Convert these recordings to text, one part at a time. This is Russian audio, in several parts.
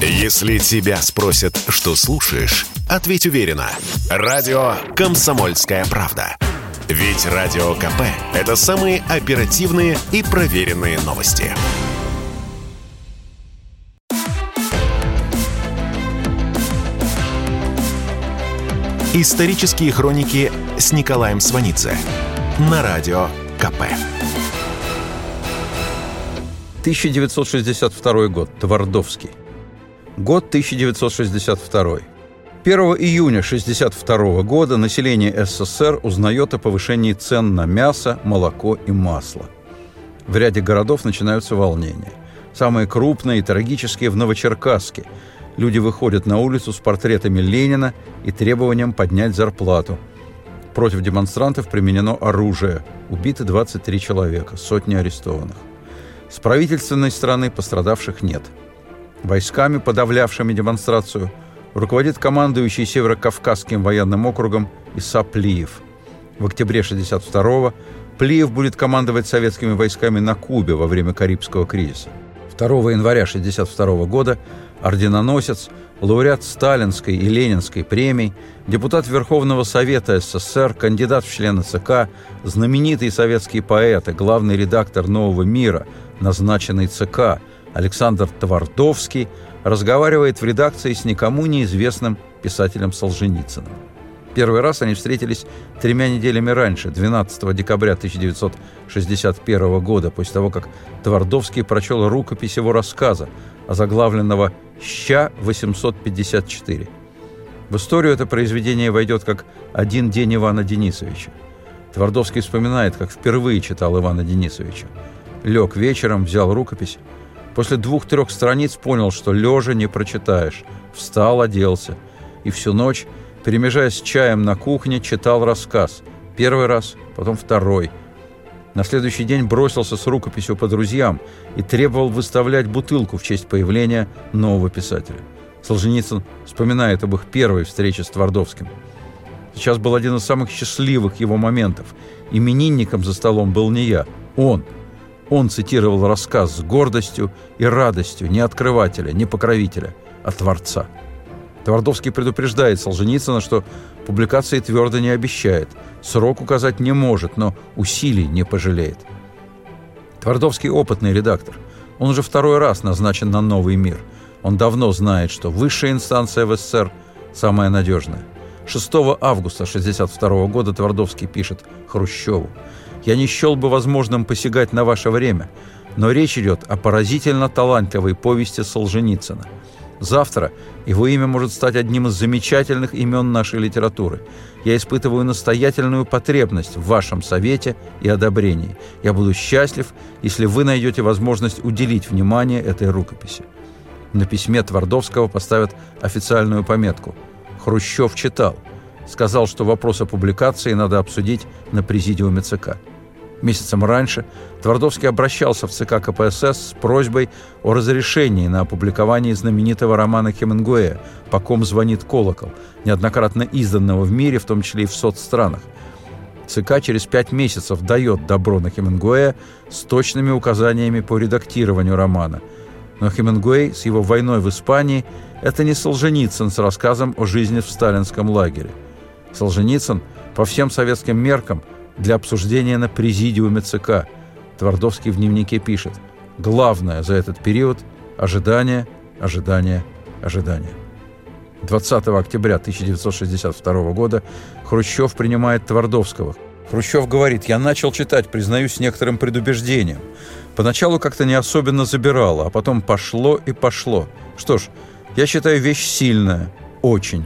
Если тебя спросят, что слушаешь, ответь уверенно. Радио «Комсомольская правда». Ведь Радио КП – это самые оперативные и проверенные новости. Исторические хроники с Николаем Сванидзе на Радио КП. 1962 год. Твардовский. Год 1962. 1 июня 1962 года население СССР узнает о повышении цен на мясо, молоко и масло. В ряде городов начинаются волнения. Самые крупные и трагические в Новочеркасске. Люди выходят на улицу с портретами Ленина и требованием поднять зарплату. Против демонстрантов применено оружие. Убиты 23 человека, сотни арестованных. С правительственной стороны пострадавших нет – Войсками, подавлявшими демонстрацию, руководит командующий Северо-Кавказским военным округом Иса Плиев. В октябре 1962-го Плиев будет командовать советскими войсками на Кубе во время Карибского кризиса. 2 января 1962 года орденоносец, лауреат Сталинской и Ленинской премий, депутат Верховного Совета СССР, кандидат в члены ЦК, знаменитый советский поэт и главный редактор «Нового мира», назначенный ЦК – Александр Твардовский разговаривает в редакции с никому неизвестным писателем Солженицыным. Первый раз они встретились тремя неделями раньше, 12 декабря 1961 года, после того, как Твардовский прочел рукопись его рассказа, озаглавленного «Ща-854». В историю это произведение войдет как «Один день Ивана Денисовича». Твардовский вспоминает, как впервые читал Ивана Денисовича. Лег вечером, взял рукопись, После двух-трех страниц понял, что лежа не прочитаешь. Встал, оделся. И всю ночь, перемежаясь чаем на кухне, читал рассказ. Первый раз, потом второй. На следующий день бросился с рукописью по друзьям и требовал выставлять бутылку в честь появления нового писателя. Солженицын вспоминает об их первой встрече с Твардовским. Сейчас был один из самых счастливых его моментов. Именинником за столом был не я, он – он цитировал рассказ с гордостью и радостью не открывателя, не покровителя, а Творца. Твардовский предупреждает Солженицына, что публикации твердо не обещает, срок указать не может, но усилий не пожалеет. Твардовский опытный редактор. Он уже второй раз назначен на новый мир. Он давно знает, что высшая инстанция в СССР самая надежная. 6 августа 1962 года Твардовский пишет Хрущеву – я не счел бы возможным посягать на ваше время, но речь идет о поразительно талантливой повести Солженицына. Завтра его имя может стать одним из замечательных имен нашей литературы. Я испытываю настоятельную потребность в вашем совете и одобрении. Я буду счастлив, если вы найдете возможность уделить внимание этой рукописи. На письме Твардовского поставят официальную пометку. Хрущев читал. Сказал, что вопрос о публикации надо обсудить на президиуме ЦК. Месяцем раньше Твардовский обращался в ЦК КПСС с просьбой о разрешении на опубликование знаменитого романа Хемингуэя «По ком звонит колокол», неоднократно изданного в мире, в том числе и в соцстранах. ЦК через пять месяцев дает добро на Хемингуэя с точными указаниями по редактированию романа. Но Хемингуэй с его войной в Испании – это не Солженицын с рассказом о жизни в сталинском лагере. Солженицын по всем советским меркам – для обсуждения на президиуме ЦК. Твардовский в дневнике пишет «Главное за этот период – ожидание, ожидание, ожидание». 20 октября 1962 года Хрущев принимает Твардовского. Хрущев говорит, я начал читать, признаюсь, некоторым предубеждением. Поначалу как-то не особенно забирало, а потом пошло и пошло. Что ж, я считаю вещь сильная, очень.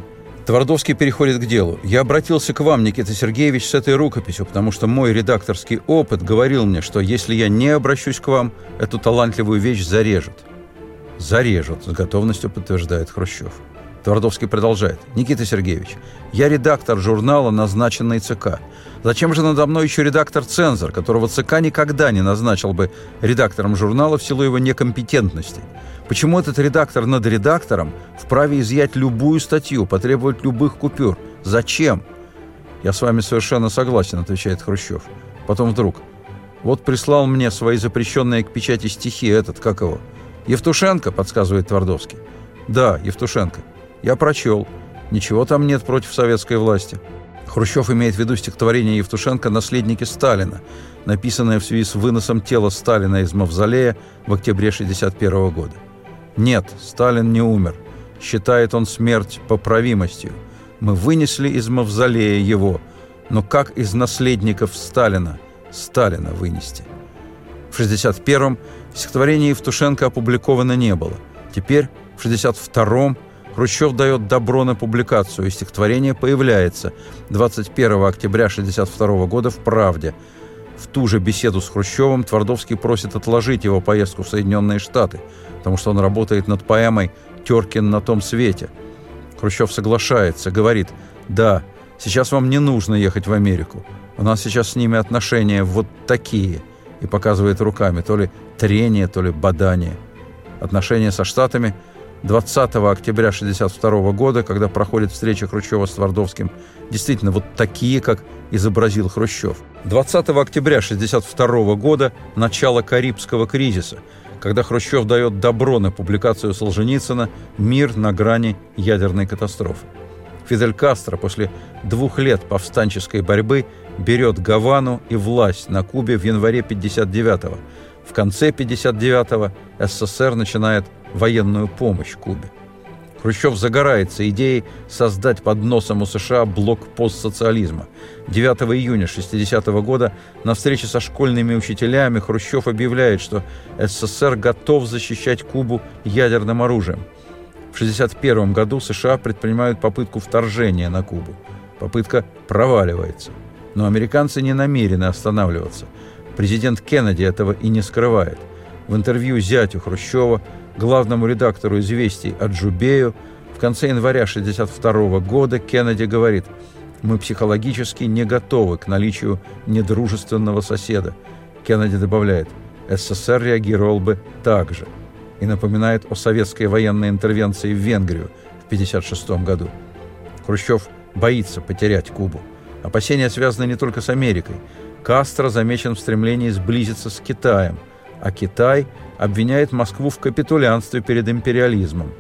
Твардовский переходит к делу. «Я обратился к вам, Никита Сергеевич, с этой рукописью, потому что мой редакторский опыт говорил мне, что если я не обращусь к вам, эту талантливую вещь зарежут». «Зарежут», — с готовностью подтверждает Хрущев. Твардовский продолжает. «Никита Сергеевич, я редактор журнала, назначенный ЦК. Зачем же надо мной еще редактор-цензор, которого ЦК никогда не назначил бы редактором журнала в силу его некомпетентности? Почему этот редактор над редактором вправе изъять любую статью, потребовать любых купюр? Зачем? Я с вами совершенно согласен, отвечает Хрущев. Потом вдруг. Вот прислал мне свои запрещенные к печати стихи этот, как его? Евтушенко, подсказывает Твардовский. Да, Евтушенко. Я прочел. Ничего там нет против советской власти. Хрущев имеет в виду стихотворение Евтушенко «Наследники Сталина», написанное в связи с выносом тела Сталина из мавзолея в октябре 1961 года. Нет, Сталин не умер. Считает он смерть поправимостью. Мы вынесли из мавзолея его, но как из наследников Сталина Сталина вынести? В 1961-м стихотворение Евтушенко опубликовано не было. Теперь, в 1962-м, Хрущев дает добро на публикацию, и стихотворение появляется 21 октября 1962 года в «Правде». В ту же беседу с Хрущевым Твардовский просит отложить его поездку в Соединенные Штаты, потому что он работает над поэмой «Теркин на том свете». Хрущев соглашается, говорит, «Да, сейчас вам не нужно ехать в Америку. У нас сейчас с ними отношения вот такие» и показывает руками то ли трение, то ли бадание. Отношения со Штатами – 20 октября 1962 года, когда проходит встреча Хрущева с Твардовским, действительно вот такие, как изобразил Хрущев. 20 октября 1962 года – начало Карибского кризиса, когда Хрущев дает добро на публикацию Солженицына «Мир на грани ядерной катастрофы». Фидель Кастро после двух лет повстанческой борьбы берет Гавану и власть на Кубе в январе 1959 -го. В конце 1959-го СССР начинает военную помощь Кубе. Хрущев загорается идеей создать под носом у США блок постсоциализма. 9 июня 60 -го года на встрече со школьными учителями Хрущев объявляет, что СССР готов защищать Кубу ядерным оружием. В 1961 году США предпринимают попытку вторжения на Кубу. Попытка проваливается. Но американцы не намерены останавливаться. Президент Кеннеди этого и не скрывает. В интервью зятю Хрущева главному редактору «Известий» Аджубею в конце января 1962 года Кеннеди говорит «Мы психологически не готовы к наличию недружественного соседа». Кеннеди добавляет «СССР реагировал бы так же» и напоминает о советской военной интервенции в Венгрию в 1956 году. Хрущев боится потерять Кубу. Опасения связаны не только с Америкой. Кастро замечен в стремлении сблизиться с Китаем – а Китай обвиняет Москву в капитулянстве перед империализмом.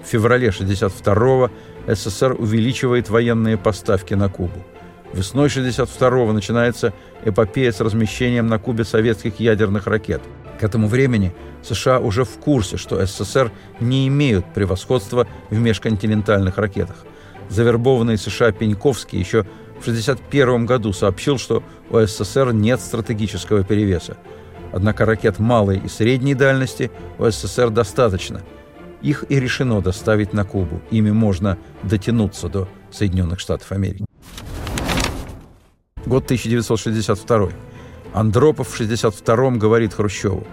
В феврале 1962-го СССР увеличивает военные поставки на Кубу. Весной 1962-го начинается эпопея с размещением на Кубе советских ядерных ракет. К этому времени США уже в курсе, что СССР не имеют превосходства в межконтинентальных ракетах. Завербованный США Пеньковский еще в 1961 году сообщил, что у СССР нет стратегического перевеса. Однако ракет малой и средней дальности у СССР достаточно. Их и решено доставить на Кубу. Ими можно дотянуться до Соединенных Штатов Америки. Год 1962. Андропов в 1962 говорит Хрущеву,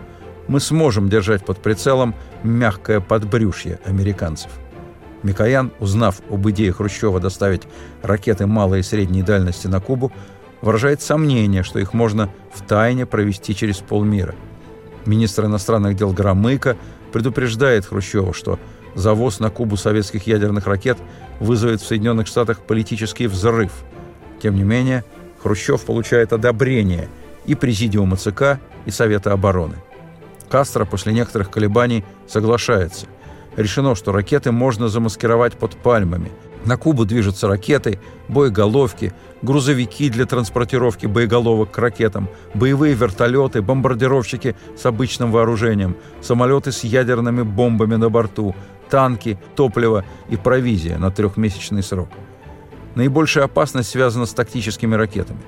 «Мы сможем держать под прицелом мягкое подбрюшье американцев». Микоян, узнав об идее Хрущева доставить ракеты малой и средней дальности на Кубу, выражает сомнение, что их можно в тайне провести через полмира. Министр иностранных дел Громыко предупреждает Хрущева, что завоз на Кубу советских ядерных ракет вызовет в Соединенных Штатах политический взрыв. Тем не менее, Хрущев получает одобрение и Президиума ЦК, и Совета обороны. Кастро после некоторых колебаний соглашается. Решено, что ракеты можно замаскировать под пальмами – на Кубу движутся ракеты, боеголовки, грузовики для транспортировки боеголовок к ракетам, боевые вертолеты, бомбардировщики с обычным вооружением, самолеты с ядерными бомбами на борту, танки, топливо и провизия на трехмесячный срок. Наибольшая опасность связана с тактическими ракетами.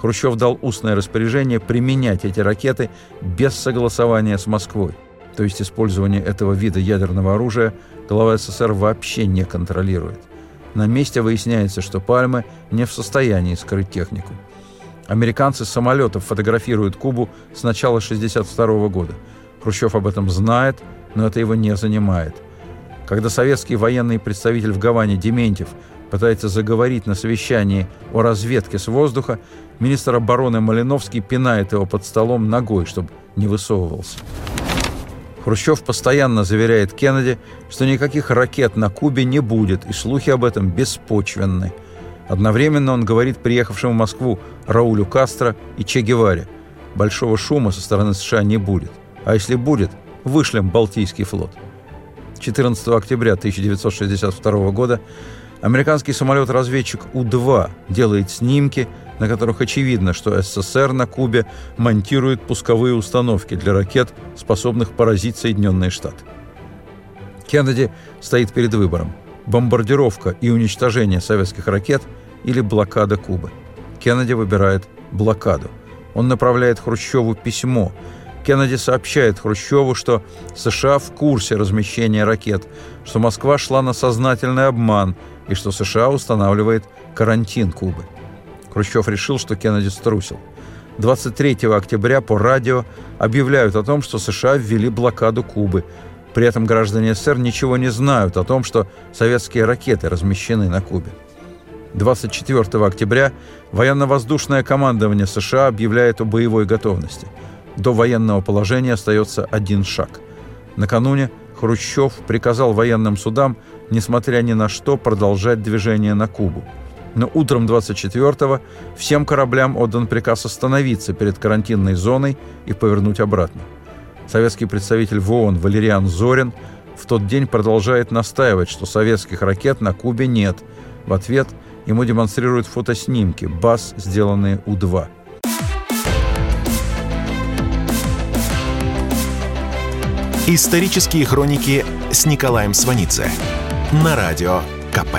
Хрущев дал устное распоряжение применять эти ракеты без согласования с Москвой. То есть использование этого вида ядерного оружия глава СССР вообще не контролирует – на месте выясняется, что Пальмы не в состоянии скрыть технику. Американцы с самолетов фотографируют Кубу с начала 1962 года. Хрущев об этом знает, но это его не занимает. Когда советский военный представитель в Гаване Дементьев пытается заговорить на совещании о разведке с воздуха, министр обороны Малиновский пинает его под столом ногой, чтобы не высовывался. Хрущев постоянно заверяет Кеннеди, что никаких ракет на Кубе не будет, и слухи об этом беспочвенны. Одновременно он говорит приехавшему в Москву Раулю Кастро и Че Геваре, большого шума со стороны США не будет. А если будет, вышлем Балтийский флот. 14 октября 1962 года американский самолет-разведчик У-2 делает снимки, на которых очевидно, что СССР на Кубе монтирует пусковые установки для ракет, способных поразить Соединенные Штаты. Кеннеди стоит перед выбором – бомбардировка и уничтожение советских ракет или блокада Кубы. Кеннеди выбирает блокаду. Он направляет Хрущеву письмо. Кеннеди сообщает Хрущеву, что США в курсе размещения ракет, что Москва шла на сознательный обман и что США устанавливает карантин Кубы. Хрущев решил, что Кеннеди струсил. 23 октября по радио объявляют о том, что США ввели блокаду Кубы. При этом граждане СССР ничего не знают о том, что советские ракеты размещены на Кубе. 24 октября военно-воздушное командование США объявляет о боевой готовности. До военного положения остается один шаг. Накануне Хрущев приказал военным судам, несмотря ни на что, продолжать движение на Кубу. Но утром 24-го всем кораблям отдан приказ остановиться перед карантинной зоной и повернуть обратно. Советский представитель в ООН Валериан Зорин в тот день продолжает настаивать, что советских ракет на Кубе нет. В ответ – Ему демонстрируют фотоснимки баз, сделанные У-2. Исторические хроники с Николаем Сванидзе на радио КП.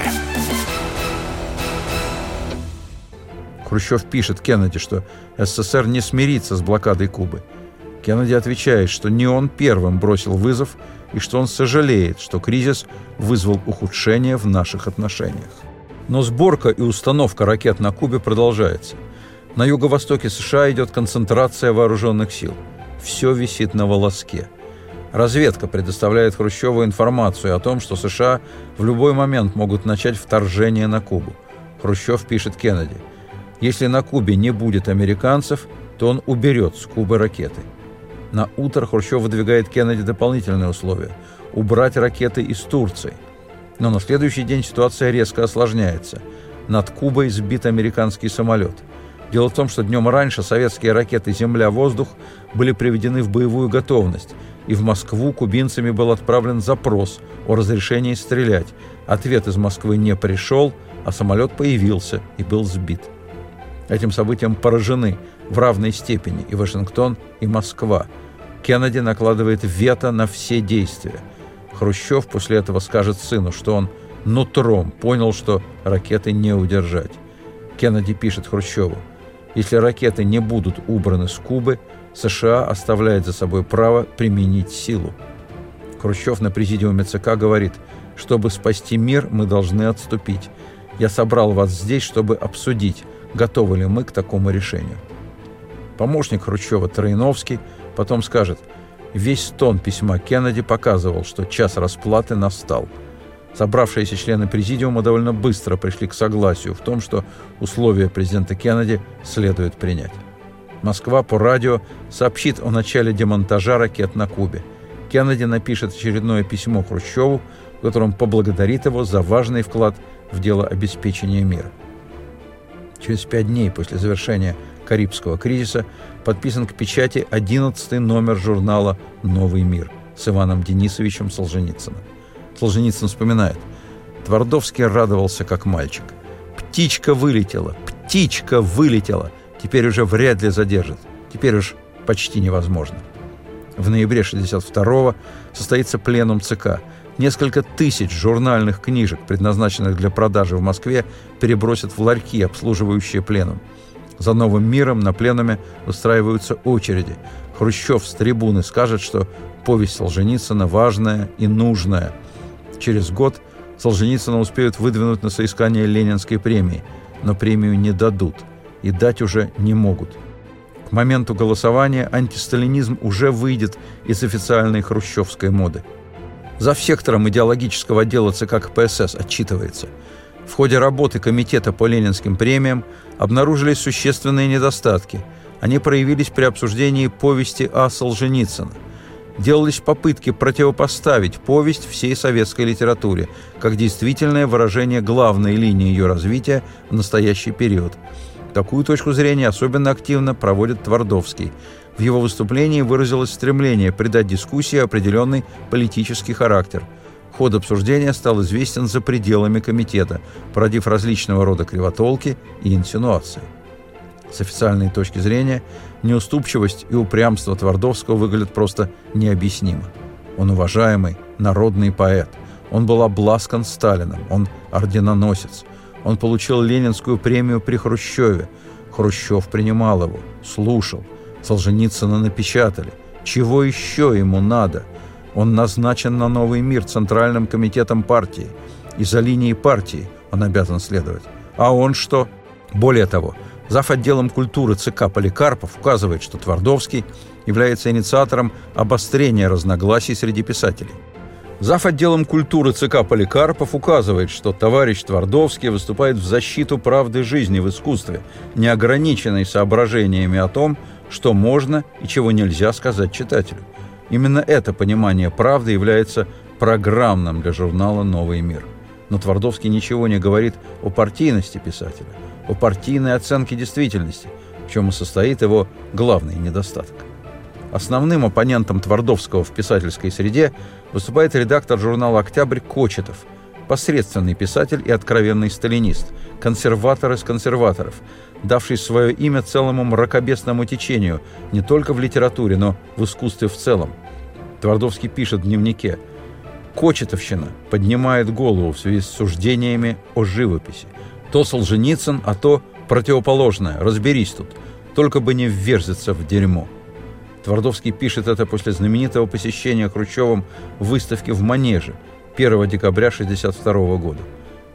Хрущев пишет Кеннеди, что СССР не смирится с блокадой Кубы. Кеннеди отвечает, что не он первым бросил вызов и что он сожалеет, что кризис вызвал ухудшение в наших отношениях. Но сборка и установка ракет на Кубе продолжается. На юго-востоке США идет концентрация вооруженных сил. Все висит на волоске. Разведка предоставляет Хрущеву информацию о том, что США в любой момент могут начать вторжение на Кубу. Хрущев пишет Кеннеди, если на Кубе не будет американцев, то он уберет с Кубы ракеты. На утро Хрущев выдвигает Кеннеди дополнительные условия – убрать ракеты из Турции – но на следующий день ситуация резко осложняется. Над Кубой сбит американский самолет. Дело в том, что днем раньше советские ракеты «Земля-воздух» были приведены в боевую готовность, и в Москву кубинцами был отправлен запрос о разрешении стрелять. Ответ из Москвы не пришел, а самолет появился и был сбит. Этим событием поражены в равной степени и Вашингтон, и Москва. Кеннеди накладывает вето на все действия – Хрущев после этого скажет сыну, что он нутром понял, что ракеты не удержать. Кеннеди пишет Хрущеву, если ракеты не будут убраны с Кубы, США оставляет за собой право применить силу. Хрущев на президиуме ЦК говорит, чтобы спасти мир, мы должны отступить. Я собрал вас здесь, чтобы обсудить, готовы ли мы к такому решению. Помощник Хрущева Троиновский потом скажет – Весь тон письма Кеннеди показывал, что час расплаты настал. Собравшиеся члены президиума довольно быстро пришли к согласию в том, что условия президента Кеннеди следует принять. Москва по радио сообщит о начале демонтажа ракет на Кубе. Кеннеди напишет очередное письмо Хрущеву, в котором поблагодарит его за важный вклад в дело обеспечения мира. Через пять дней после завершения Карибского кризиса подписан к печати 11 номер журнала «Новый мир» с Иваном Денисовичем Солженицыным. Солженицын вспоминает. Твардовский радовался, как мальчик. «Птичка вылетела! Птичка вылетела! Теперь уже вряд ли задержит. Теперь уж почти невозможно». В ноябре 62-го состоится пленум ЦК. Несколько тысяч журнальных книжек, предназначенных для продажи в Москве, перебросят в ларьки, обслуживающие пленум. За новым миром на пленуме устраиваются очереди. Хрущев с трибуны скажет, что повесть Солженицына важная и нужная. Через год Солженицына успеют выдвинуть на соискание Ленинской премии, но премию не дадут и дать уже не могут. К моменту голосования антисталинизм уже выйдет из официальной хрущевской моды. За сектором идеологического отдела ЦК КПСС отчитывается – в ходе работы Комитета по ленинским премиям обнаружились существенные недостатки. Они проявились при обсуждении повести А. Солженицына. Делались попытки противопоставить повесть всей советской литературе, как действительное выражение главной линии ее развития в настоящий период. Такую точку зрения особенно активно проводит Твардовский. В его выступлении выразилось стремление придать дискуссии определенный политический характер – Ход обсуждения стал известен за пределами комитета, породив различного рода кривотолки и инсинуации. С официальной точки зрения, неуступчивость и упрямство Твардовского выглядят просто необъяснимо. Он уважаемый, народный поэт. Он был обласкан Сталином. Он орденоносец. Он получил Ленинскую премию при Хрущеве. Хрущев принимал его, слушал. Солженицына напечатали. Чего еще ему надо? Он назначен на новый мир Центральным комитетом партии. И за линией партии он обязан следовать. А он что? Более того, Зав. отделом культуры ЦК Поликарпов указывает, что Твардовский является инициатором обострения разногласий среди писателей. Зав. отделом культуры ЦК Поликарпов указывает, что товарищ Твардовский выступает в защиту правды жизни в искусстве, не ограниченной соображениями о том, что можно и чего нельзя сказать читателю. Именно это понимание правды является программным для журнала «Новый мир». Но Твардовский ничего не говорит о партийности писателя – о партийной оценке действительности, в чем и состоит его главный недостаток. Основным оппонентом Твардовского в писательской среде выступает редактор журнала «Октябрь» Кочетов, посредственный писатель и откровенный сталинист, консерватор из консерваторов, давший свое имя целому мракобесному течению не только в литературе, но в искусстве в целом. Твардовский пишет в дневнике «Кочетовщина поднимает голову в связи с суждениями о живописи. То Солженицын, а то противоположное. Разберись тут. Только бы не вверзиться в дерьмо. Твардовский пишет это после знаменитого посещения Хрущевым выставки в Манеже 1 декабря 1962 года.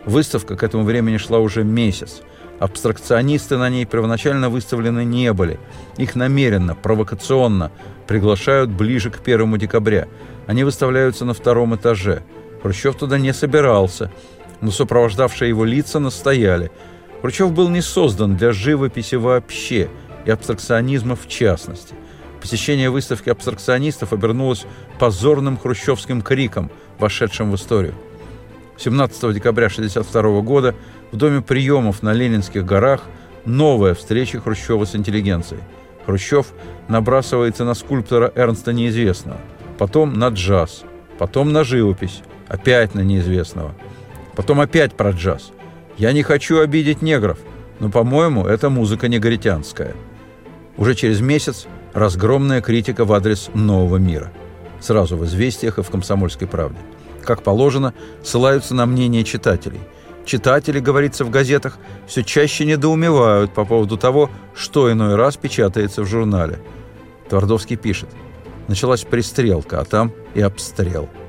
Выставка к этому времени шла уже месяц. Абстракционисты на ней первоначально выставлены не были. Их намеренно, провокационно приглашают ближе к 1 декабря. Они выставляются на втором этаже. Хрущев туда не собирался – но сопровождавшие его лица настояли. Хрущев был не создан для живописи вообще и абстракционизма в частности. Посещение выставки абстракционистов обернулось позорным хрущевским криком, вошедшим в историю. 17 декабря 1962 года в Доме приемов на Ленинских горах новая встреча Хрущева с интеллигенцией. Хрущев набрасывается на скульптора Эрнста Неизвестного, потом на джаз, потом на живопись, опять на неизвестного – Потом опять про джаз. Я не хочу обидеть негров, но, по-моему, это музыка негритянская. Уже через месяц разгромная критика в адрес нового мира. Сразу в «Известиях» и в «Комсомольской правде». Как положено, ссылаются на мнение читателей. Читатели, говорится в газетах, все чаще недоумевают по поводу того, что иной раз печатается в журнале. Твардовский пишет. Началась пристрелка, а там и обстрел –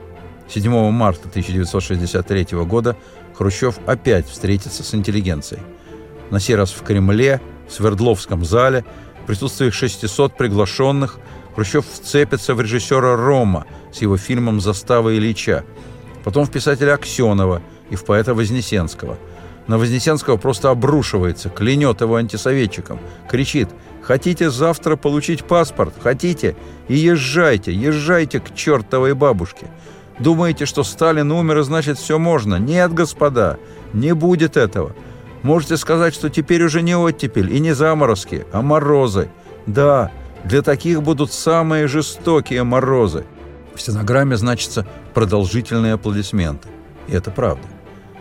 7 марта 1963 года Хрущев опять встретится с интеллигенцией. На сей раз в Кремле, в Свердловском зале, в присутствии 600 приглашенных, Хрущев вцепится в режиссера Рома с его фильмом «Застава Ильича», потом в писателя Аксенова и в поэта Вознесенского. На Вознесенского просто обрушивается, клянет его антисоветчиком, кричит «Хотите завтра получить паспорт? Хотите? И езжайте, езжайте к чертовой бабушке!» Думаете, что Сталин умер, и значит все можно? Нет, господа, не будет этого. Можете сказать, что теперь уже не оттепель и не заморозки, а морозы. Да, для таких будут самые жестокие морозы. В стенограмме значится продолжительные аплодисменты. И это правда.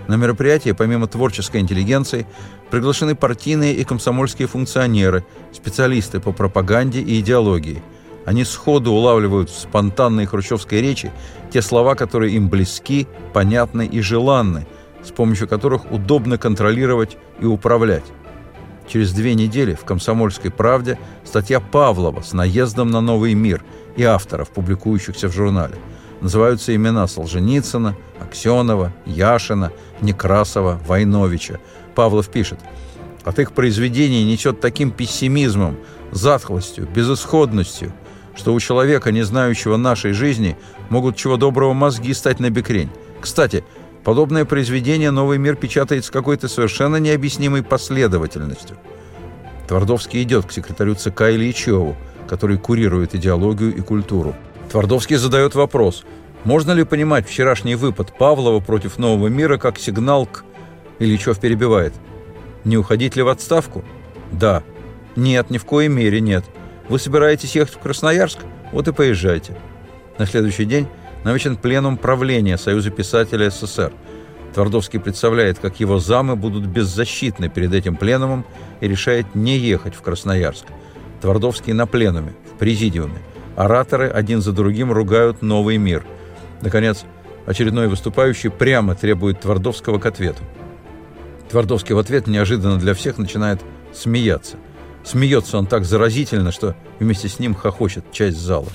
На мероприятие, помимо творческой интеллигенции, приглашены партийные и комсомольские функционеры, специалисты по пропаганде и идеологии – они сходу улавливают в спонтанной хрущевской речи те слова, которые им близки, понятны и желанны, с помощью которых удобно контролировать и управлять. Через две недели в «Комсомольской правде» статья Павлова с наездом на новый мир и авторов, публикующихся в журнале. Называются имена Солженицына, Аксенова, Яшина, Некрасова, Войновича. Павлов пишет, «От их произведений несет таким пессимизмом, затхлостью, безысходностью, что у человека, не знающего нашей жизни, могут чего доброго мозги стать на бекрень. Кстати, подобное произведение «Новый мир» печатает с какой-то совершенно необъяснимой последовательностью. Твардовский идет к секретарю ЦК Ильичеву, который курирует идеологию и культуру. Твардовский задает вопрос, можно ли понимать вчерашний выпад Павлова против нового мира как сигнал к... Ильичев перебивает. Не уходить ли в отставку? Да. Нет, ни в коей мере нет. Вы собираетесь ехать в Красноярск? Вот и поезжайте. На следующий день намечен пленум правления Союза писателей СССР. Твардовский представляет, как его замы будут беззащитны перед этим пленумом и решает не ехать в Красноярск. Твардовский на пленуме, в президиуме. Ораторы один за другим ругают новый мир. Наконец, очередной выступающий прямо требует Твардовского к ответу. Твардовский в ответ неожиданно для всех начинает смеяться. Смеется он так заразительно, что вместе с ним хохочет часть зала.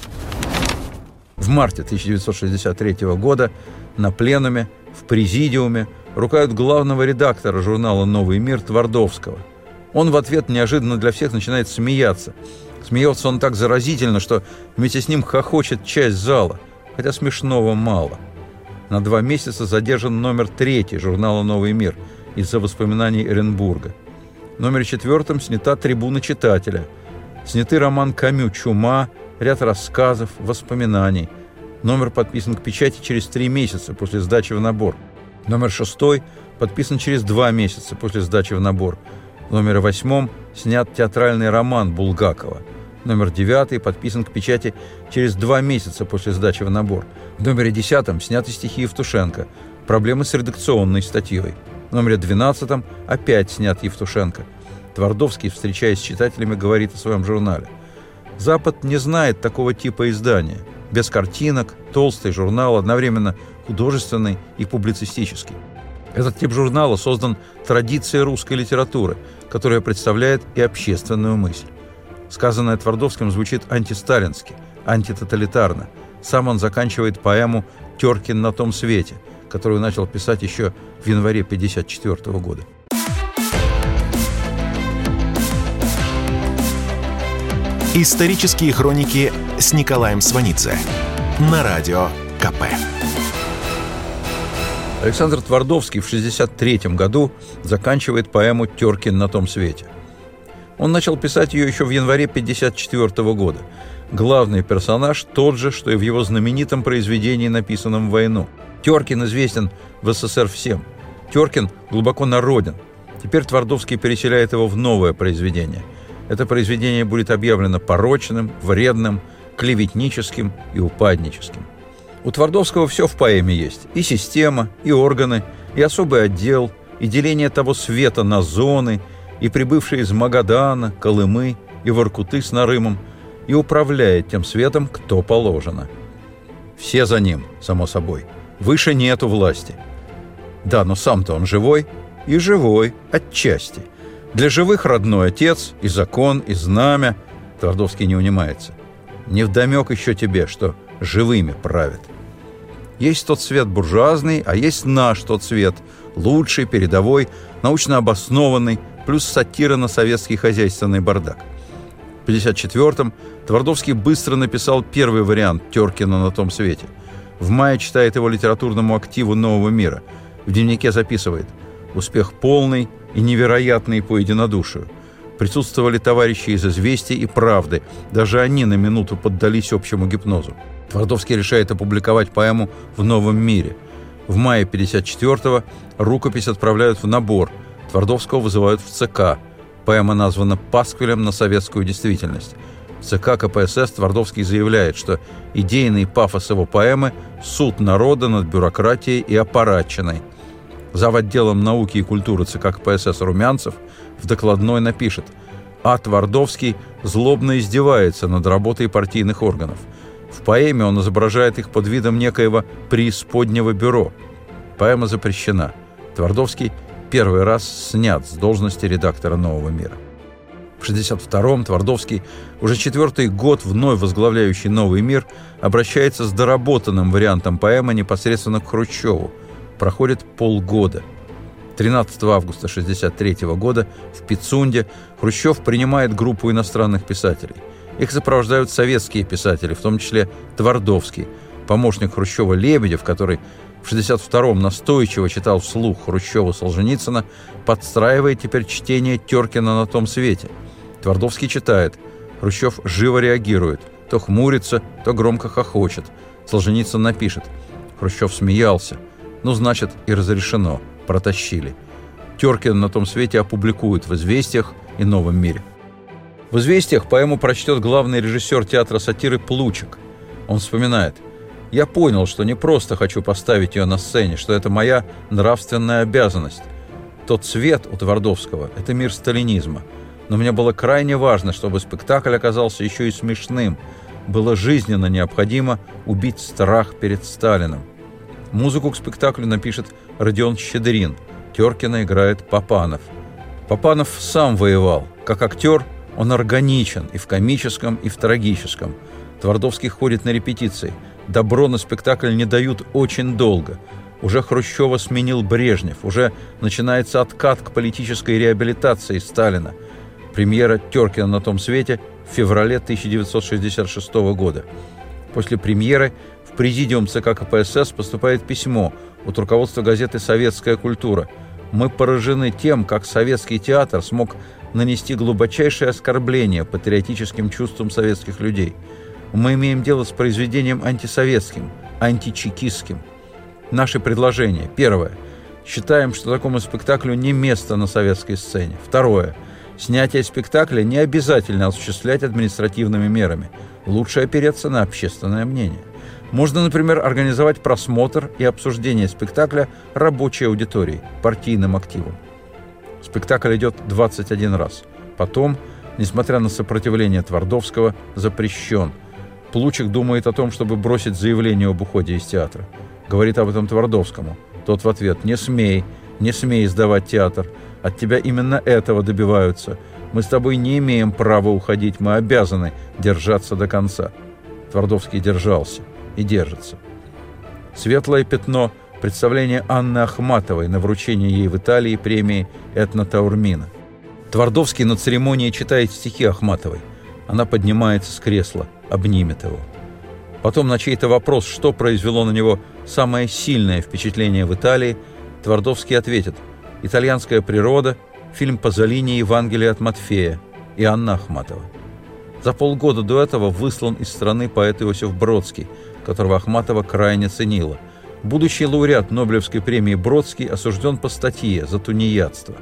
В марте 1963 года на пленуме, в президиуме, ругают главного редактора журнала «Новый мир» Твардовского. Он в ответ неожиданно для всех начинает смеяться. Смеется он так заразительно, что вместе с ним хохочет часть зала, хотя смешного мало. На два месяца задержан номер третий журнала «Новый мир» из-за воспоминаний Эренбурга. В номере четвертом снята трибуна читателя. Сняты роман Камю «Чума», ряд рассказов, воспоминаний. Номер подписан к печати через три месяца после сдачи в набор. Номер шестой подписан через два месяца после сдачи в набор. В номере восьмом снят театральный роман Булгакова. Номер девятый подписан к печати через два месяца после сдачи в набор. В номере десятом сняты стихи Евтушенко. Проблемы с редакционной статьей. В номере двенадцатом опять снят Евтушенко. Твардовский, встречаясь с читателями, говорит о своем журнале. Запад не знает такого типа издания. Без картинок, толстый журнал, одновременно художественный и публицистический. Этот тип журнала создан традицией русской литературы, которая представляет и общественную мысль. Сказанное Твардовским звучит антисталински, антитоталитарно. Сам он заканчивает поэму «Теркин на том свете», которую начал писать еще в январе 1954 года. Исторические хроники с Николаем Сванидзе на радио КП. Александр Твардовский в 1963 году заканчивает поэму «Теркин на том свете». Он начал писать ее еще в январе 1954 года. Главный персонаж тот же, что и в его знаменитом произведении, написанном в войну. Теркин известен в СССР всем. Теркин глубоко народен. Теперь Твардовский переселяет его в новое произведение – это произведение будет объявлено порочным, вредным, клеветническим и упадническим. У Твардовского все в поэме есть. И система, и органы, и особый отдел, и деление того света на зоны, и прибывшие из Магадана, Колымы и Воркуты с Нарымом, и управляет тем светом, кто положено. Все за ним, само собой. Выше нету власти. Да, но сам-то он живой, и живой отчасти – для живых родной отец, и закон, и знамя. Твардовский не унимается. Не вдомек еще тебе, что живыми правят. Есть тот свет буржуазный, а есть наш тот свет, лучший, передовой, научно обоснованный, плюс сатира на советский хозяйственный бардак. В 1954-м Твардовский быстро написал первый вариант Теркина на том свете. В мае читает его литературному активу «Нового мира». В дневнике записывает «Успех полный, и невероятные по единодушию. Присутствовали товарищи из «Известий» и «Правды». Даже они на минуту поддались общему гипнозу. Твардовский решает опубликовать поэму «В новом мире». В мае 54-го рукопись отправляют в набор. Твардовского вызывают в ЦК. Поэма названа «Пасквилем на советскую действительность». В ЦК КПСС Твардовский заявляет, что идейный пафос его поэмы – суд народа над бюрократией и аппаратчиной – Зав. отделом науки и культуры ЦК КПСС Румянцев в докладной напишет «А. Твардовский злобно издевается над работой партийных органов. В поэме он изображает их под видом некоего преисподнего бюро. Поэма запрещена. Твардовский первый раз снят с должности редактора «Нового мира». В 1962-м Твардовский, уже четвертый год вновь возглавляющий «Новый мир», обращается с доработанным вариантом поэмы непосредственно к Хрущеву – Проходит полгода. 13 августа 1963 года в Пицунде Хрущев принимает группу иностранных писателей. Их сопровождают советские писатели, в том числе Твардовский, помощник Хрущева Лебедев, который в 1962-м настойчиво читал вслух Хрущева Солженицына, подстраивает теперь чтение Теркина на том свете. Твардовский читает. Хрущев живо реагирует. То хмурится, то громко хохочет. Солженицын напишет. Хрущев смеялся. Ну, значит, и разрешено. Протащили. Теркин на том свете опубликуют в «Известиях» и «Новом мире». В «Известиях» поэму прочтет главный режиссер театра сатиры Плучик. Он вспоминает. Я понял, что не просто хочу поставить ее на сцене, что это моя нравственная обязанность. Тот цвет у Твардовского – это мир сталинизма. Но мне было крайне важно, чтобы спектакль оказался еще и смешным. Было жизненно необходимо убить страх перед Сталиным. Музыку к спектаклю напишет Родион Щедрин. Теркина играет Папанов. Папанов сам воевал. Как актер он органичен и в комическом, и в трагическом. Твардовский ходит на репетиции – Добро на спектакль не дают очень долго. Уже Хрущева сменил Брежнев, уже начинается откат к политической реабилитации Сталина. Премьера Теркина на том свете в феврале 1966 года. После премьеры в президиум ЦК КПСС поступает письмо от руководства газеты «Советская культура». Мы поражены тем, как советский театр смог нанести глубочайшее оскорбление патриотическим чувствам советских людей – мы имеем дело с произведением антисоветским, античекистским. Наши предложения. Первое. Считаем, что такому спектаклю не место на советской сцене. Второе. Снятие спектакля не обязательно осуществлять административными мерами. Лучше опереться на общественное мнение. Можно, например, организовать просмотр и обсуждение спектакля рабочей аудиторией, партийным активом. Спектакль идет 21 раз. Потом, несмотря на сопротивление Твардовского, запрещен – Плучик думает о том, чтобы бросить заявление об уходе из театра. Говорит об этом Твардовскому. Тот в ответ «Не смей, не смей сдавать театр. От тебя именно этого добиваются. Мы с тобой не имеем права уходить, мы обязаны держаться до конца». Твардовский держался и держится. Светлое пятно – представление Анны Ахматовой на вручение ей в Италии премии «Этно Таурмина». Твардовский на церемонии читает стихи Ахматовой. Она поднимается с кресла – обнимет его. Потом на чей-то вопрос, что произвело на него самое сильное впечатление в Италии, Твардовский ответит «Итальянская природа», фильм Пазолини «Евангелие от Матфея» и Анна Ахматова. За полгода до этого выслан из страны поэт Иосиф Бродский, которого Ахматова крайне ценила. Будущий лауреат Нобелевской премии Бродский осужден по статье за тунеядство.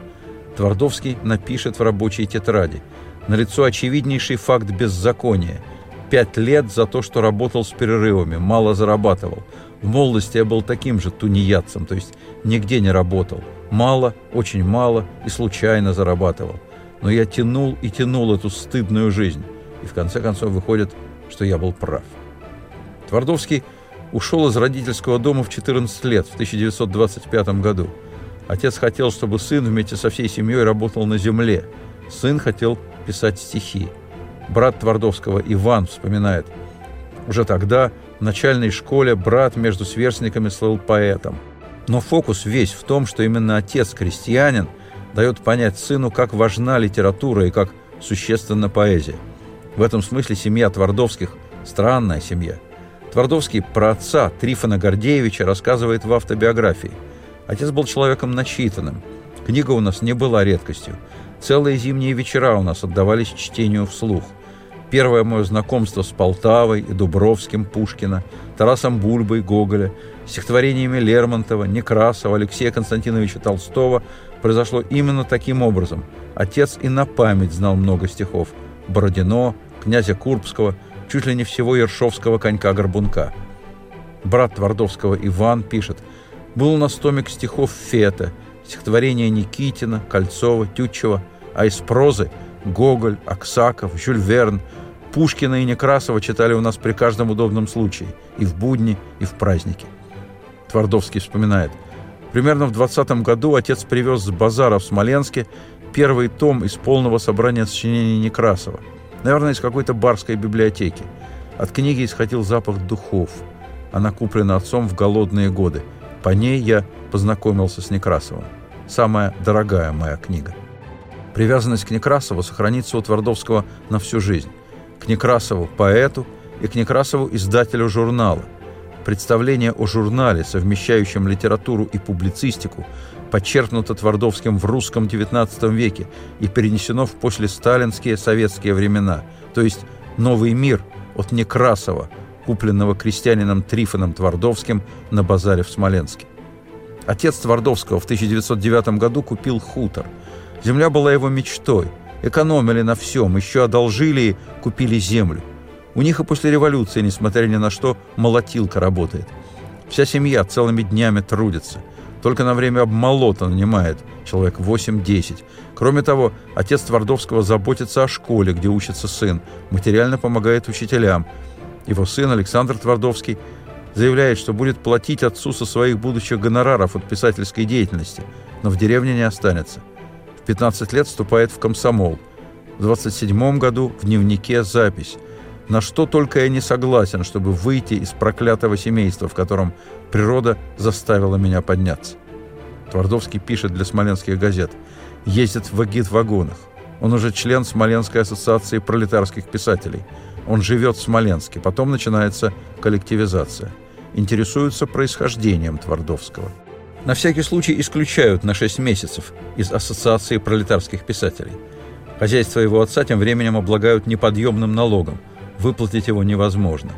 Твардовский напишет в рабочей тетради. Налицо очевиднейший факт беззакония – пять лет за то, что работал с перерывами, мало зарабатывал. В молодости я был таким же тунеядцем, то есть нигде не работал. Мало, очень мало и случайно зарабатывал. Но я тянул и тянул эту стыдную жизнь. И в конце концов выходит, что я был прав. Твардовский ушел из родительского дома в 14 лет, в 1925 году. Отец хотел, чтобы сын вместе со всей семьей работал на земле. Сын хотел писать стихи. Брат Твардовского Иван вспоминает. Уже тогда в начальной школе брат между сверстниками слыл поэтом. Но фокус весь в том, что именно отец крестьянин дает понять сыну, как важна литература и как существенна поэзия. В этом смысле семья Твардовских – странная семья. Твардовский про отца Трифона Гордеевича рассказывает в автобиографии. Отец был человеком начитанным. Книга у нас не была редкостью. Целые зимние вечера у нас отдавались чтению вслух. Первое мое знакомство с Полтавой и Дубровским Пушкина, Тарасом Бульбой Гоголя, стихотворениями Лермонтова, Некрасова, Алексея Константиновича Толстого произошло именно таким образом. Отец и на память знал много стихов. Бородино, князя Курбского, чуть ли не всего Ершовского конька-горбунка. Брат Твардовского Иван пишет, «Был у нас томик стихов Фета, стихотворения Никитина, Кольцова, Тютчева – а из прозы Гоголь, Аксаков, Жюль Верн, Пушкина и Некрасова читали у нас при каждом удобном случае, и в будни, и в праздники. Твардовский вспоминает. Примерно в 20 году отец привез с базара в Смоленске первый том из полного собрания сочинений Некрасова. Наверное, из какой-то барской библиотеки. От книги исходил запах духов. Она куплена отцом в голодные годы. По ней я познакомился с Некрасовым. Самая дорогая моя книга. Привязанность к Некрасову сохранится у Твардовского на всю жизнь. К Некрасову – поэту и к Некрасову – издателю журнала. Представление о журнале, совмещающем литературу и публицистику, подчеркнуто Твардовским в русском XIX веке и перенесено в послесталинские советские времена, то есть «Новый мир» от Некрасова, купленного крестьянином Трифоном Твардовским на базаре в Смоленске. Отец Твардовского в 1909 году купил хутор – Земля была его мечтой. Экономили на всем, еще одолжили и купили землю. У них и после революции, несмотря ни на что, молотилка работает. Вся семья целыми днями трудится. Только на время обмолота нанимает человек 8-10. Кроме того, отец Твардовского заботится о школе, где учится сын, материально помогает учителям. Его сын Александр Твардовский заявляет, что будет платить отцу со своих будущих гонораров от писательской деятельности, но в деревне не останется. В 15 лет вступает в комсомол. В 27 году в дневнике запись на что только я не согласен, чтобы выйти из проклятого семейства, в котором природа заставила меня подняться. Твардовский пишет для смоленских газет. Ездит в агит-вагонах. Он уже член Смоленской ассоциации пролетарских писателей. Он живет в Смоленске. Потом начинается коллективизация. Интересуются происхождением Твардовского. На всякий случай исключают на 6 месяцев из Ассоциации пролетарских писателей. Хозяйство его отца тем временем облагают неподъемным налогом – Выплатить его невозможно.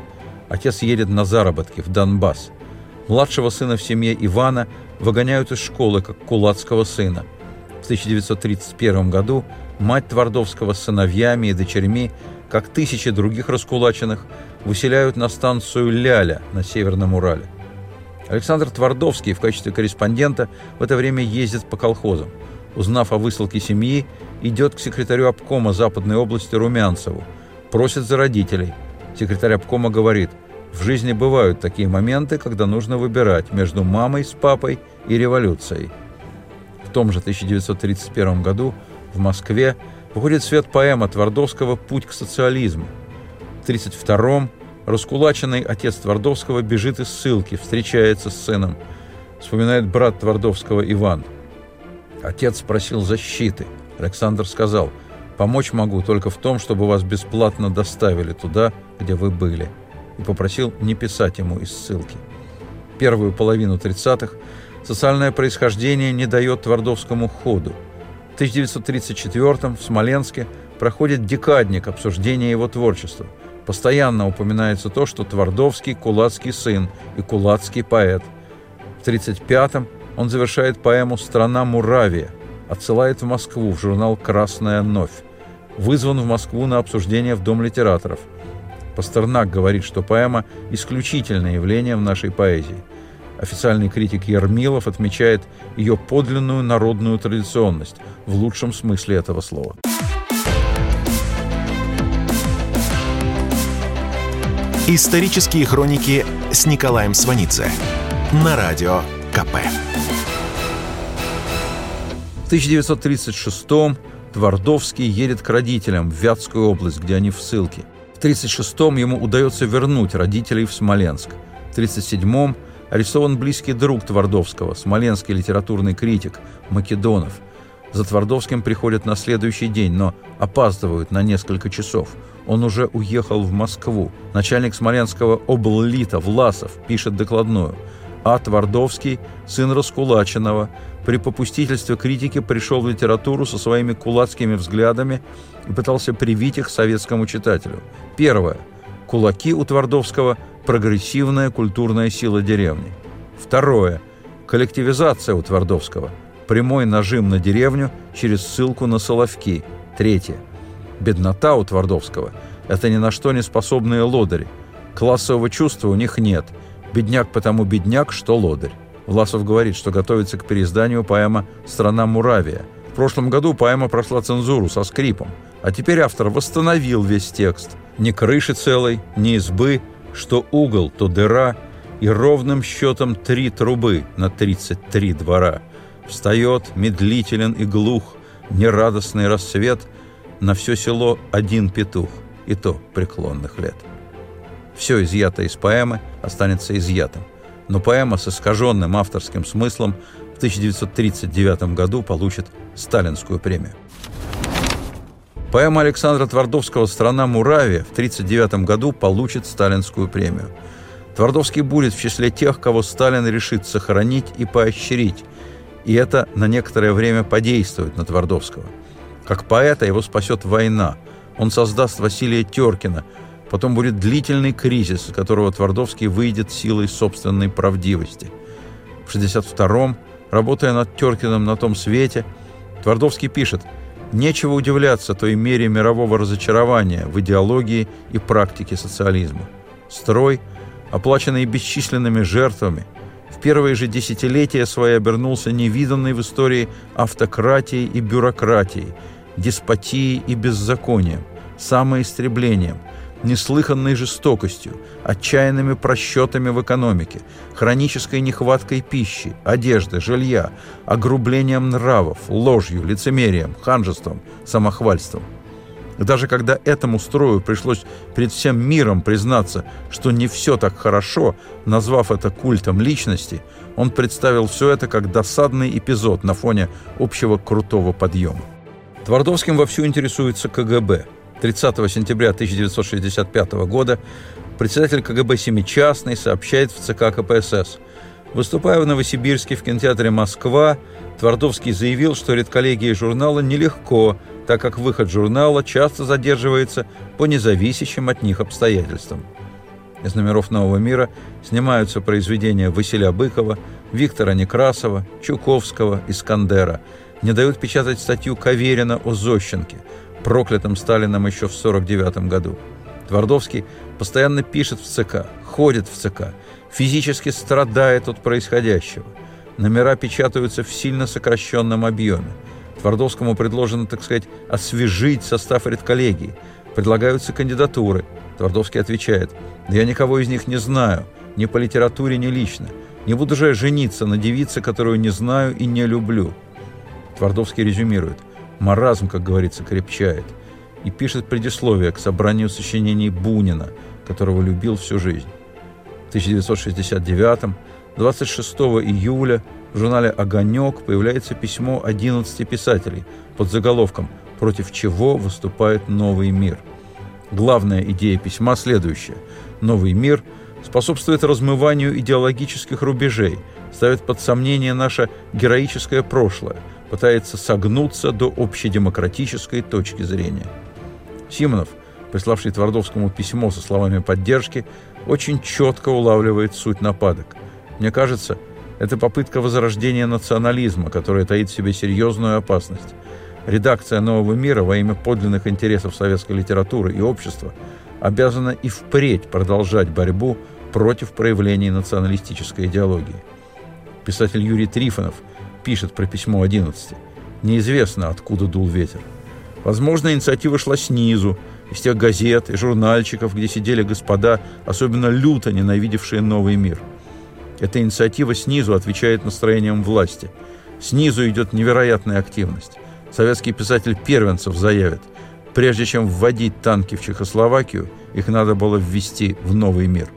Отец едет на заработки в Донбасс. Младшего сына в семье Ивана выгоняют из школы как кулацкого сына. В 1931 году мать Твардовского с сыновьями и дочерьми, как тысячи других раскулаченных, выселяют на станцию Ляля на Северном Урале. Александр Твардовский в качестве корреспондента в это время ездит по колхозам. Узнав о высылке семьи, идет к секретарю обкома Западной области Румянцеву – Просит за родителей. Секретарь обкома говорит, в жизни бывают такие моменты, когда нужно выбирать между мамой с папой и революцией. В том же 1931 году в Москве выходит свет поэма Твардовского «Путь к социализму». В 1932-м раскулаченный отец Твардовского бежит из ссылки, встречается с сыном. Вспоминает брат Твардовского Иван. Отец спросил защиты. Александр сказал – Помочь могу только в том, чтобы вас бесплатно доставили туда, где вы были. И попросил не писать ему из ссылки. Первую половину 30-х социальное происхождение не дает Твардовскому ходу. В 1934-м в Смоленске проходит декадник обсуждения его творчества. Постоянно упоминается то, что Твардовский – кулацкий сын и кулацкий поэт. В 1935-м он завершает поэму «Страна Муравия», отсылает в Москву в журнал «Красная новь» вызван в Москву на обсуждение в Дом литераторов. Пастернак говорит, что поэма – исключительное явление в нашей поэзии. Официальный критик Ермилов отмечает ее подлинную народную традиционность в лучшем смысле этого слова. Исторические хроники с Николаем Сванидзе на радио КП. В 1936 Твардовский едет к родителям в Вятскую область, где они в ссылке. В 1936-м ему удается вернуть родителей в Смоленск. В 1937-м арестован близкий друг Твардовского, смоленский литературный критик Македонов. За Твардовским приходят на следующий день, но опаздывают на несколько часов. Он уже уехал в Москву. Начальник смоленского обллита Власов пишет докладную. А. Твардовский, сын Раскулаченного, при попустительстве критики пришел в литературу со своими кулацкими взглядами и пытался привить их советскому читателю. Первое. Кулаки у Твардовского – прогрессивная культурная сила деревни. Второе. Коллективизация у Твардовского – прямой нажим на деревню через ссылку на Соловки. Третье. Беднота у Твардовского – это ни на что не способные лодыри. Классового чувства у них нет. Бедняк потому бедняк, что лодырь. Власов говорит, что готовится к переизданию поэма «Страна Муравия». В прошлом году поэма прошла цензуру со скрипом, а теперь автор восстановил весь текст. Ни крыши целой, ни избы, что угол, то дыра, и ровным счетом три трубы на тридцать три двора. Встает, медлителен и глух, нерадостный рассвет, на все село один петух, и то преклонных лет. Все изъято из поэмы останется изъятым но поэма с искаженным авторским смыслом в 1939 году получит Сталинскую премию. Поэма Александра Твардовского «Страна Муравия» в 1939 году получит Сталинскую премию. Твардовский будет в числе тех, кого Сталин решит сохранить и поощрить, и это на некоторое время подействует на Твардовского. Как поэта его спасет война. Он создаст Василия Теркина – Потом будет длительный кризис, из которого Твардовский выйдет силой собственной правдивости. В 1962-м, работая над Теркиным на том свете, Твардовский пишет Нечего удивляться той мере мирового разочарования в идеологии и практике социализма. Строй, оплаченный бесчисленными жертвами, в первые же десятилетия свои обернулся невиданной в истории автократией и бюрократией, деспотией и беззаконием, самоистреблением, неслыханной жестокостью, отчаянными просчетами в экономике, хронической нехваткой пищи, одежды, жилья, огрублением нравов, ложью, лицемерием, ханжеством, самохвальством. Даже когда этому строю пришлось перед всем миром признаться, что не все так хорошо, назвав это культом личности, он представил все это как досадный эпизод на фоне общего крутого подъема. Твардовским вовсю интересуется КГБ – 30 сентября 1965 года председатель КГБ «Семичастный» сообщает в ЦК КПСС. Выступая в Новосибирске в кинотеатре «Москва», Твардовский заявил, что редколлегии журнала нелегко, так как выход журнала часто задерживается по независящим от них обстоятельствам. Из номеров «Нового мира» снимаются произведения Василия Быкова, Виктора Некрасова, Чуковского, Искандера. Не дают печатать статью Каверина о Зощенке – проклятым Сталином еще в 1949 году. Твардовский постоянно пишет в ЦК, ходит в ЦК, физически страдает от происходящего. Номера печатаются в сильно сокращенном объеме. Твардовскому предложено, так сказать, освежить состав редколлегии. Предлагаются кандидатуры. Твардовский отвечает, «Да я никого из них не знаю, ни по литературе, ни лично. Не буду же жениться на девице, которую не знаю и не люблю». Твардовский резюмирует, Маразм, как говорится, крепчает. И пишет предисловие к собранию сочинений Бунина, которого любил всю жизнь. В 1969 26 июля в журнале «Огонек» появляется письмо 11 писателей под заголовком «Против чего выступает новый мир?». Главная идея письма следующая. Новый мир способствует размыванию идеологических рубежей, ставит под сомнение наше героическое прошлое – пытается согнуться до общедемократической точки зрения. Симонов, приславший Твардовскому письмо со словами поддержки, очень четко улавливает суть нападок. Мне кажется, это попытка возрождения национализма, которая таит в себе серьезную опасность. Редакция «Нового мира» во имя подлинных интересов советской литературы и общества обязана и впредь продолжать борьбу против проявлений националистической идеологии. Писатель Юрий Трифонов – пишет про письмо 11. Неизвестно, откуда дул ветер. Возможно, инициатива шла снизу, из тех газет и журнальчиков, где сидели господа, особенно люто ненавидевшие новый мир. Эта инициатива снизу отвечает настроениям власти. Снизу идет невероятная активность. Советский писатель Первенцев заявит, прежде чем вводить танки в Чехословакию, их надо было ввести в новый мир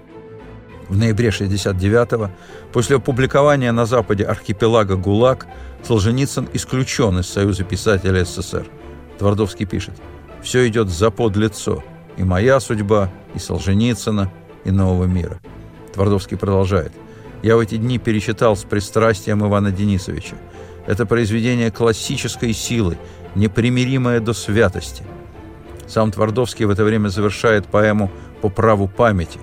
в ноябре 69-го, после опубликования на Западе архипелага ГУЛАГ, Солженицын исключен из Союза писателей СССР. Твардовский пишет, «Все идет за подлицо, и моя судьба, и Солженицына, и нового мира». Твардовский продолжает, «Я в эти дни перечитал с пристрастием Ивана Денисовича. Это произведение классической силы, непримиримое до святости». Сам Твардовский в это время завершает поэму «По праву памяти»,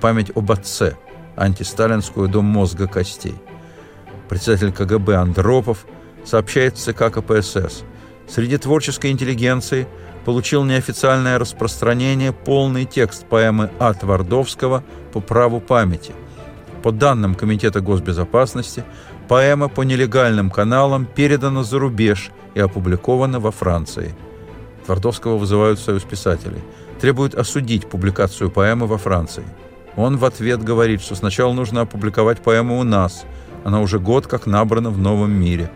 память об отце, антисталинскую до мозга костей. Председатель КГБ Андропов сообщает в ЦК КПСС. Среди творческой интеллигенции получил неофициальное распространение полный текст поэмы А. Твардовского «По праву памяти». По данным Комитета госбезопасности, поэма по нелегальным каналам передана за рубеж и опубликована во Франции. Твардовского вызывают в Союз писателей. Требуют осудить публикацию поэмы во Франции – он в ответ говорит, что сначала нужно опубликовать поэму у нас. Она уже год как набрана в новом мире.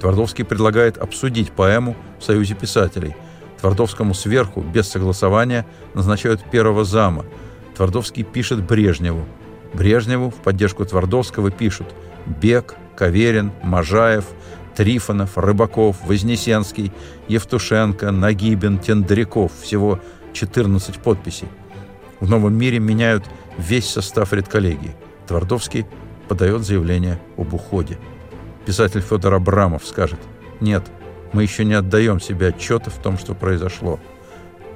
Твардовский предлагает обсудить поэму в Союзе писателей. Твардовскому сверху, без согласования, назначают первого зама. Твардовский пишет Брежневу. Брежневу в поддержку Твардовского пишут Бек, Каверин, Можаев, Трифонов, Рыбаков, Вознесенский, Евтушенко, Нагибин, Тендряков. Всего 14 подписей. В новом мире меняют весь состав редколлегии. Твардовский подает заявление об уходе. Писатель Федор Абрамов скажет, нет, мы еще не отдаем себе отчета в том, что произошло.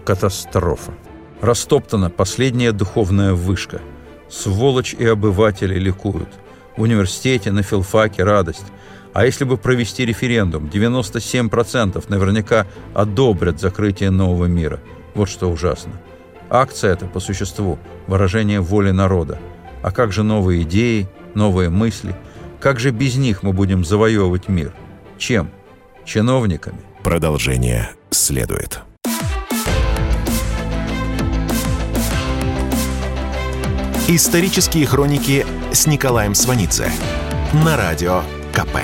Катастрофа. Растоптана последняя духовная вышка. Сволочь и обыватели ликуют. В университете, на филфаке радость. А если бы провести референдум, 97% наверняка одобрят закрытие нового мира. Вот что ужасно. Акция это, по существу, выражение воли народа. А как же новые идеи, новые мысли? Как же без них мы будем завоевывать мир? Чем? Чиновниками? Продолжение следует. Исторические хроники с Николаем Сванидзе на радио КП.